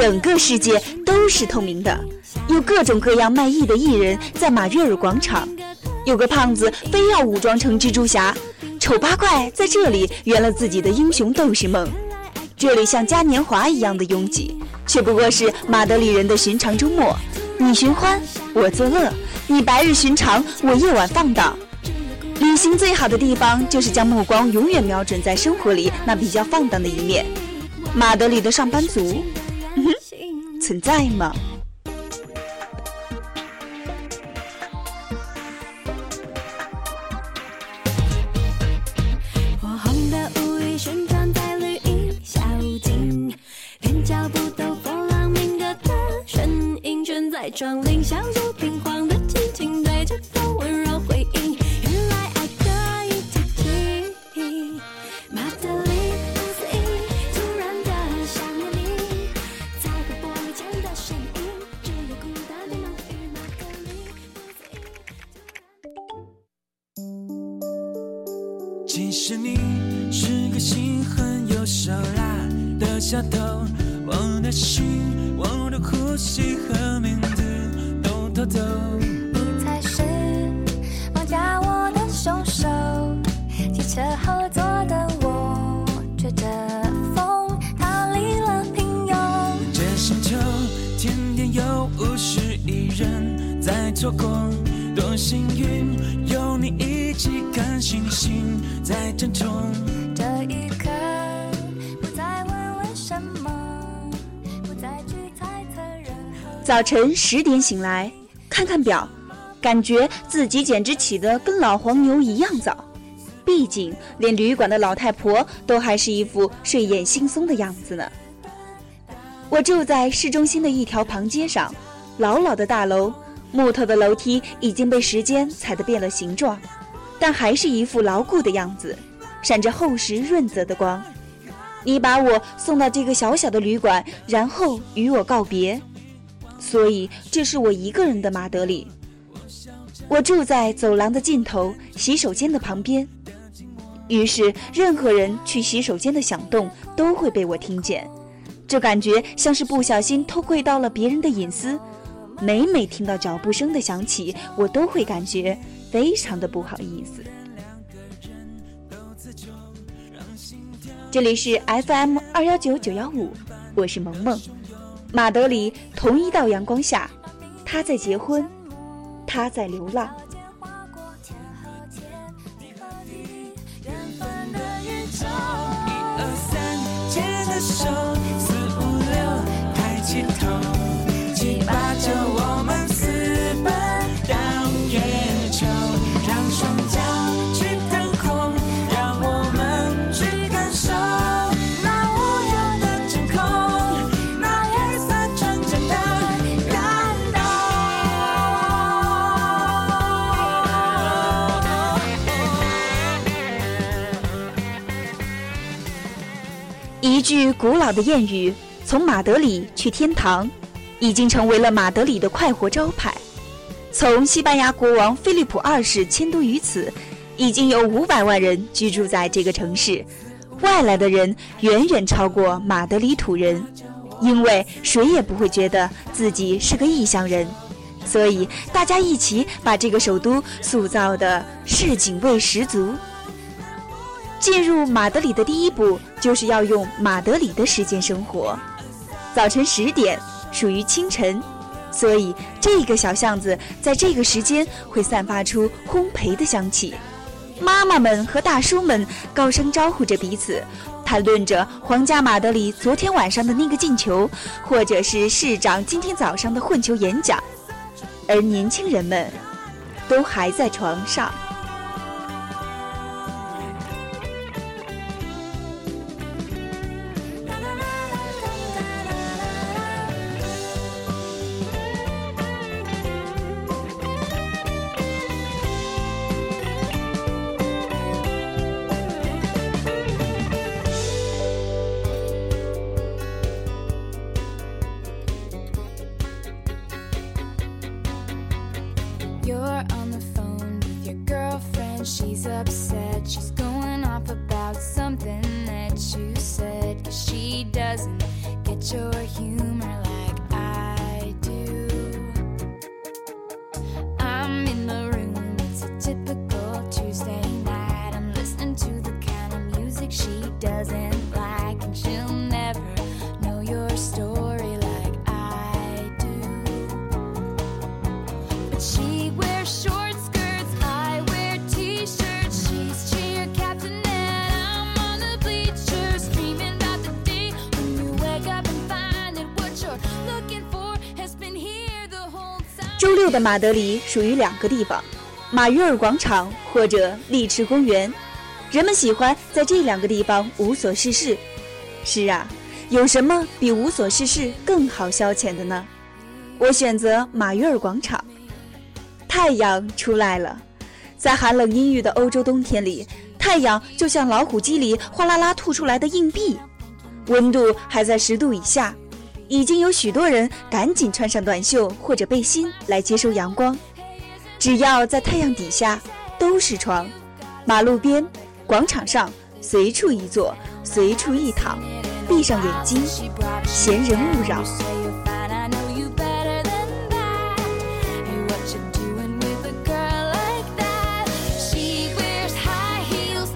整个世界都是透明的，有各种各样卖艺的艺人，在马约尔广场。有个胖子非要武装成蜘蛛侠，丑八怪在这里圆了自己的英雄斗士梦。这里像嘉年华一样的拥挤，却不过是马德里人的寻常周末。你寻欢，我作乐；你白日寻常，我夜晚放荡。旅行最好的地方，就是将目光永远瞄准在生活里那比较放荡的一面。马德里的上班族，存在吗？其实你是个心狠又手辣的小偷，我的心、我的呼吸和名字都偷走。你才是绑架我的凶手。汽车后座的我，吹着风逃离了平庸。这星球天天有五十亿人在错过，多幸运有你一起看星星在争宠。这一刻，不再问为什么，不再去猜测人和。早晨十点醒来，看看表，感觉自己简直起得跟老黄牛一样早。毕竟连旅馆的老太婆都还是一副睡眼惺忪的样子呢。我住在市中心的一条旁街上，老老的大楼，木头的楼梯已经被时间踩得变了形状，但还是一副牢固的样子，闪着厚实润泽的光。你把我送到这个小小的旅馆，然后与我告别。所以这是我一个人的马德里。我住在走廊的尽头，洗手间的旁边。于是，任何人去洗手间的响动都会被我听见，这感觉像是不小心偷窥到了别人的隐私。每每听到脚步声的响起，我都会感觉非常的不好意思。这里是 FM 二幺九九幺五，我是萌萌。马德里同一道阳光下，他在结婚，他在流浪。句古老的谚语：“从马德里去天堂”，已经成为了马德里的快活招牌。从西班牙国王菲利普二世迁都于此，已经有五百万人居住在这个城市。外来的人远远超过马德里土人，因为谁也不会觉得自己是个异乡人，所以大家一起把这个首都塑造的市井味十足。进入马德里的第一步，就是要用马德里的时间生活。早晨十点属于清晨，所以这个小巷子在这个时间会散发出烘焙的香气。妈妈们和大叔们高声招呼着彼此，谈论着皇家马德里昨天晚上的那个进球，或者是市长今天早上的混球演讲，而年轻人们都还在床上。Doesn't get your 周六的马德里属于两个地方，马约尔广场或者丽池公园。人们喜欢在这两个地方无所事事。是啊，有什么比无所事事更好消遣的呢？我选择马约尔广场。太阳出来了，在寒冷阴郁的欧洲冬天里，太阳就像老虎机里哗啦啦吐出来的硬币，温度还在十度以下。已经有许多人赶紧穿上短袖或者背心来接收阳光。只要在太阳底下，都是床。马路边、广场上，随处一坐，随处一躺，闭上眼睛，闲人勿扰。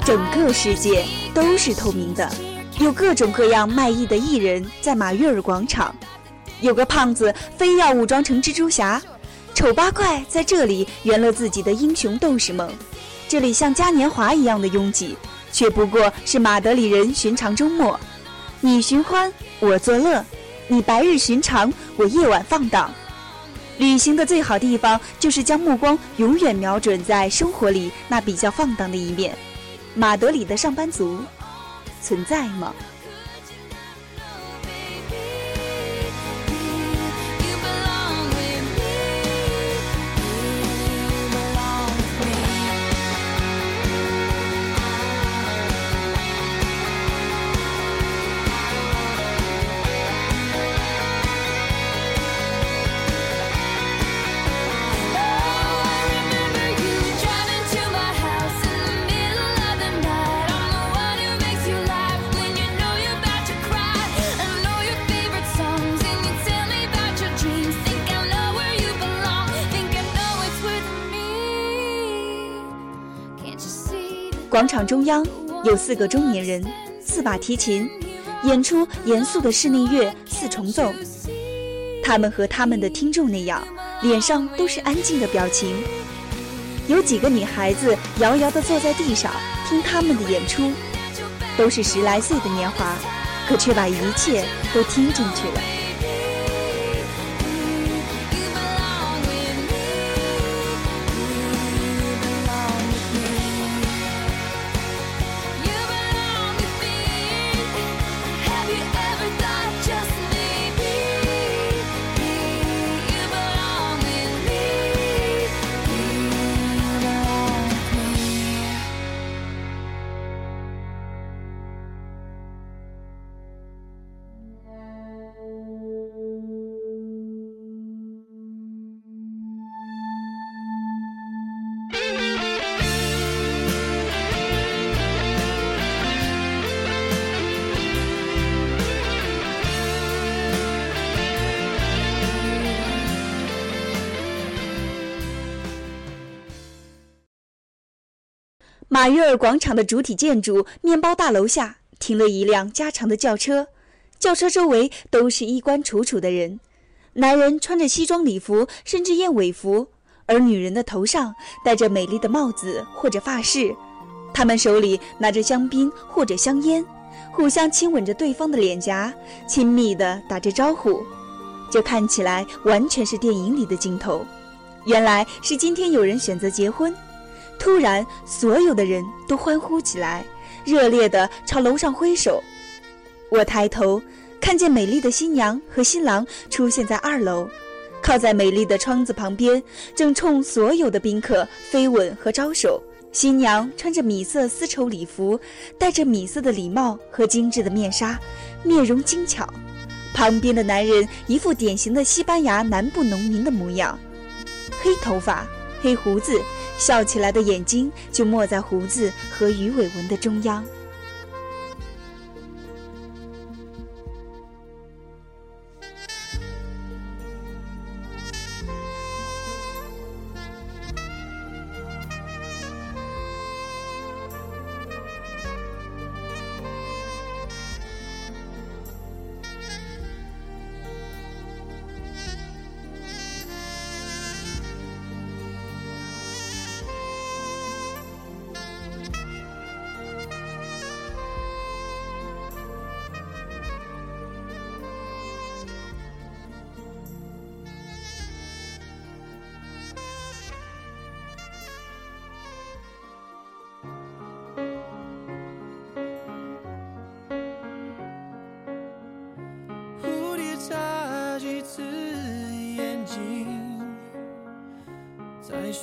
整个世界都是透明的，有各种各样卖艺的艺人在马约尔广场。有个胖子非要武装成蜘蛛侠，丑八怪在这里圆了自己的英雄斗士梦。这里像嘉年华一样的拥挤，却不过是马德里人寻常周末。你寻欢，我作乐；你白日寻常，我夜晚放荡。旅行的最好地方就是将目光永远瞄准在生活里那比较放荡的一面。马德里的上班族存在吗？广场中央有四个中年人，四把提琴，演出严肃的室内乐四重奏。他们和他们的听众那样，脸上都是安静的表情。有几个女孩子遥遥地坐在地上听他们的演出，都是十来岁的年华，可却把一切都听进去了。马约尔广场的主体建筑面包大楼下停了一辆加长的轿车，轿车周围都是衣冠楚楚的人，男人穿着西装礼服，甚至燕尾服，而女人的头上戴着美丽的帽子或者发饰，他们手里拿着香槟或者香烟，互相亲吻着对方的脸颊，亲密地打着招呼，这看起来完全是电影里的镜头。原来是今天有人选择结婚。突然，所有的人都欢呼起来，热烈地朝楼上挥手。我抬头，看见美丽的新娘和新郎出现在二楼，靠在美丽的窗子旁边，正冲所有的宾客飞吻和招手。新娘穿着米色丝绸礼服，戴着米色的礼帽和精致的面纱，面容精巧。旁边的男人一副典型的西班牙南部农民的模样，黑头发。黑胡子，笑起来的眼睛就没在胡子和鱼尾纹的中央。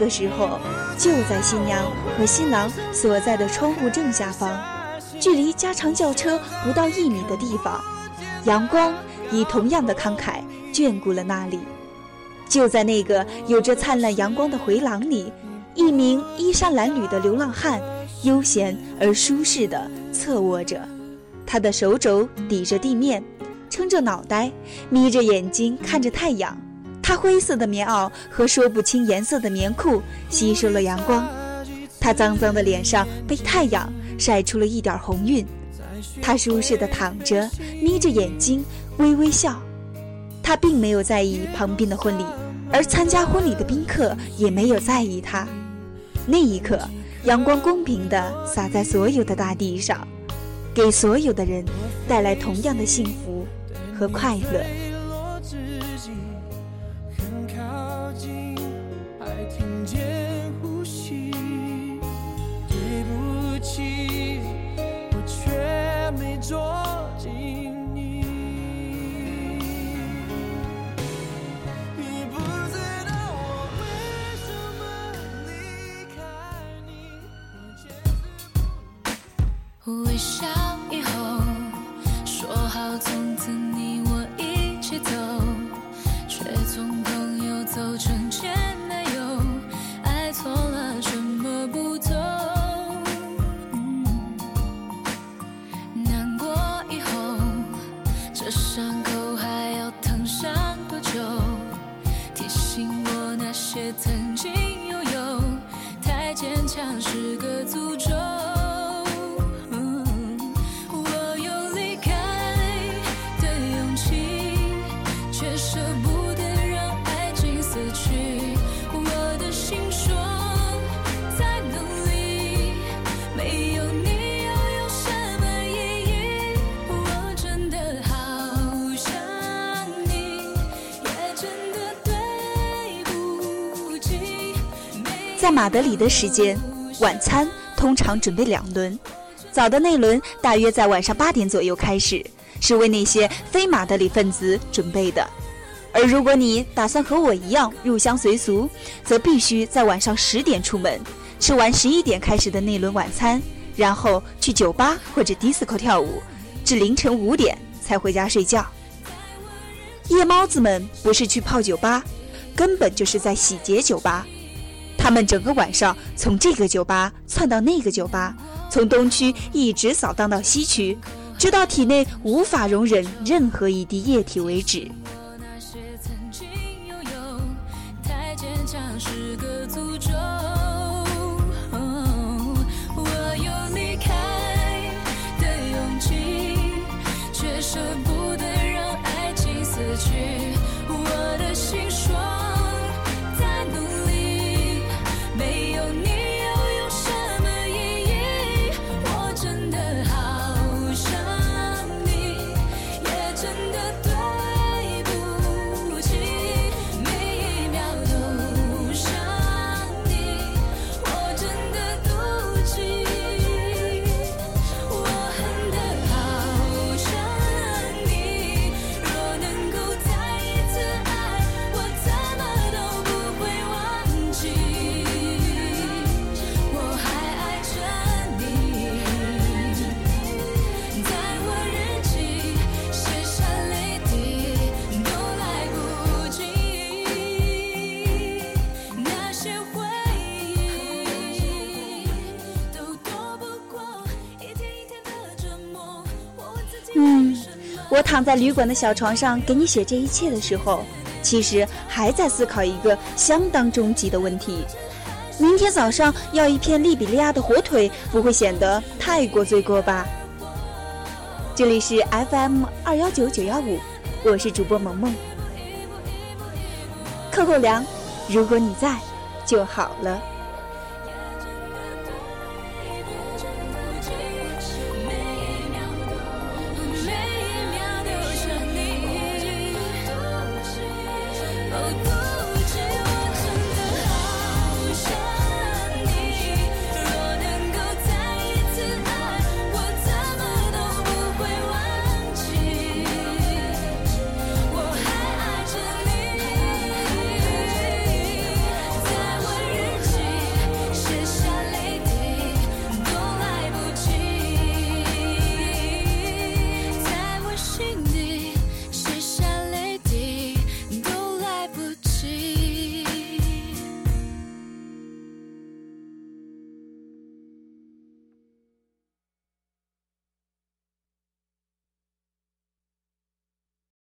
个时候，就在新娘和新郎所在的窗户正下方，距离加长轿车不到一米的地方，阳光以同样的慷慨眷顾了那里。就在那个有着灿烂阳光的回廊里，一名衣衫褴褛的流浪汉悠闲而舒适地侧卧着，他的手肘抵着地面，撑着脑袋，眯着眼睛看着太阳。他灰色的棉袄和说不清颜色的棉裤吸收了阳光，他脏脏的脸上被太阳晒出了一点红晕。他舒适的躺着，眯着眼睛，微微笑。他并没有在意旁边的婚礼，而参加婚礼的宾客也没有在意他。那一刻，阳光公平地洒在所有的大地上，给所有的人带来同样的幸福和快乐。很靠近，还听见呼吸。对不起，我却没捉紧你。你不知道我为什么离开你，我坚持不微笑在马德里的时间，晚餐通常准备两轮，早的那轮大约在晚上八点左右开始，是为那些非马德里分子准备的。而如果你打算和我一样入乡随俗，则必须在晚上十点出门，吃完十一点开始的那轮晚餐，然后去酒吧或者迪斯科跳舞，至凌晨五点才回家睡觉。夜猫子们不是去泡酒吧，根本就是在洗劫酒吧。他们整个晚上从这个酒吧窜到那个酒吧，从东区一直扫荡到西区，直到体内无法容忍任何一滴液体为止。躺在旅馆的小床上给你写这一切的时候，其实还在思考一个相当终极的问题：明天早上要一片利比利亚的火腿，不会显得太过罪过吧？这里是 FM 二幺九九幺五，我是主播萌萌。扣扣粮，如果你在就好了。